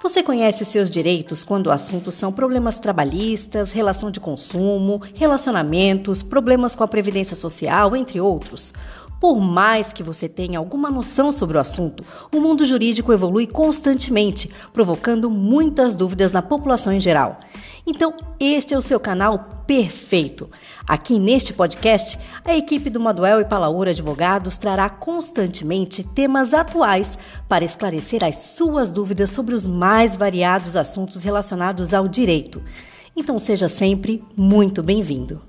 Você conhece seus direitos quando o assunto são problemas trabalhistas, relação de consumo, relacionamentos, problemas com a previdência social, entre outros? Por mais que você tenha alguma noção sobre o assunto, o mundo jurídico evolui constantemente, provocando muitas dúvidas na população em geral. Então, este é o seu canal perfeito. Aqui neste podcast, a equipe do Maduel e Palaura Advogados trará constantemente temas atuais para esclarecer as suas dúvidas sobre os mais variados assuntos relacionados ao direito. Então, seja sempre muito bem-vindo.